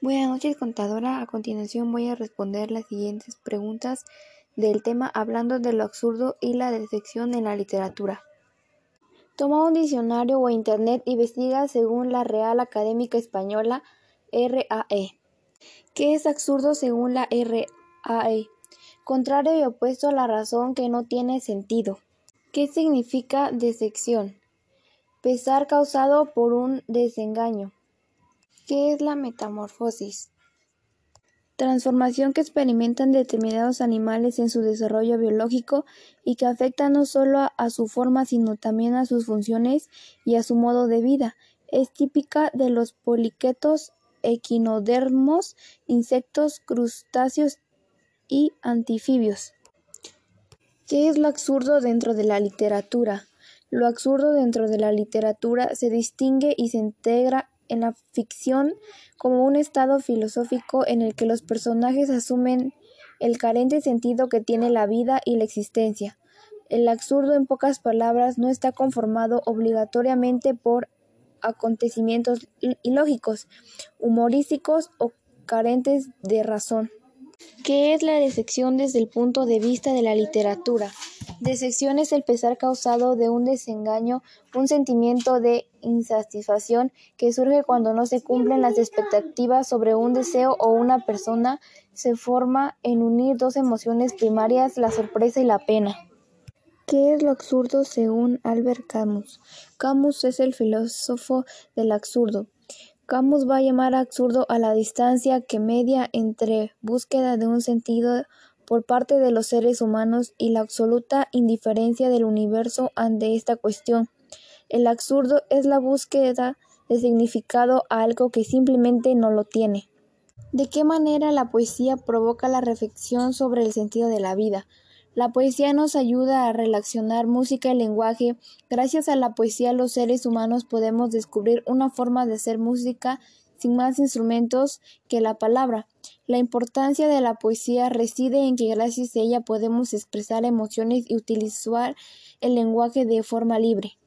Buenas noches, contadora. A continuación voy a responder las siguientes preguntas del tema hablando de lo absurdo y la decepción en la literatura. Toma un diccionario o internet y investiga según la Real Académica Española RAE. ¿Qué es absurdo según la RAE? Contrario y opuesto a la razón que no tiene sentido. ¿Qué significa decepción? Pesar causado por un desengaño. ¿Qué es la metamorfosis? Transformación que experimentan determinados animales en su desarrollo biológico y que afecta no solo a, su forma sino también a sus funciones y a su modo de vida. Es típica de los poliquetos, equinodermos, insectos, crustáceos y anfibios. ¿Qué es lo absurdo dentro de la literatura? Lo absurdo dentro de la literatura se distingue y se integra en la ficción como un estado filosófico en el que los personajes asumen el carente sentido que tiene la vida y la existencia. El absurdo, en pocas palabras, no está conformado obligatoriamente por acontecimientos ilógicos, humorísticos o carentes de razón. ¿Qué es la decepción desde el punto de vista de la literatura? Decepción es el pesar causado de un desengaño, un sentimiento de insatisfacción que surge cuando no se cumplen las expectativas sobre un deseo o una persona. Se forma en unir dos emociones primarias, la sorpresa y la pena. ¿Qué es lo absurdo según Albert Camus? Camus es el filósofo del absurdo. Camus va a llamar absurdo a la distancia que media entre búsqueda de un sentido por parte de los seres humanos y la absoluta indiferencia del universo ante esta cuestión. El absurdo es la búsqueda de significado a algo que simplemente no lo tiene. ¿De qué manera la poesía provoca la reflexión sobre el sentido de la vida? La poesía nos ayuda a relacionar música y lenguaje. Gracias a la poesía los seres humanos podemos descubrir una forma de hacer música sin más instrumentos que la palabra. La importancia de la poesía reside en que gracias a ella podemos expresar emociones y utilizar el lenguaje de forma libre.